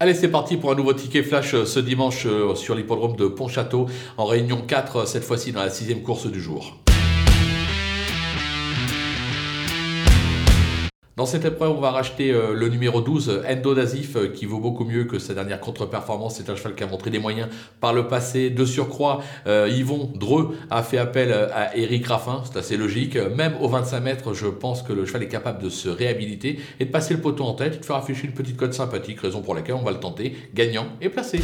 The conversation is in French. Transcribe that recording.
Allez, c'est parti pour un nouveau ticket flash euh, ce dimanche euh, sur l'hippodrome de Pontchâteau en réunion 4, euh, cette fois-ci dans la sixième course du jour. Dans cette épreuve, on va racheter euh, le numéro 12, Endo Dazif, euh, qui vaut beaucoup mieux que sa dernière contre-performance. C'est un cheval qui a montré des moyens par le passé. De surcroît, euh, Yvon Dreux a fait appel à Eric Raffin, c'est assez logique. Même au 25 mètres, je pense que le cheval est capable de se réhabiliter et de passer le poteau en tête, de faire afficher une petite cote sympathique, raison pour laquelle on va le tenter, gagnant et placé.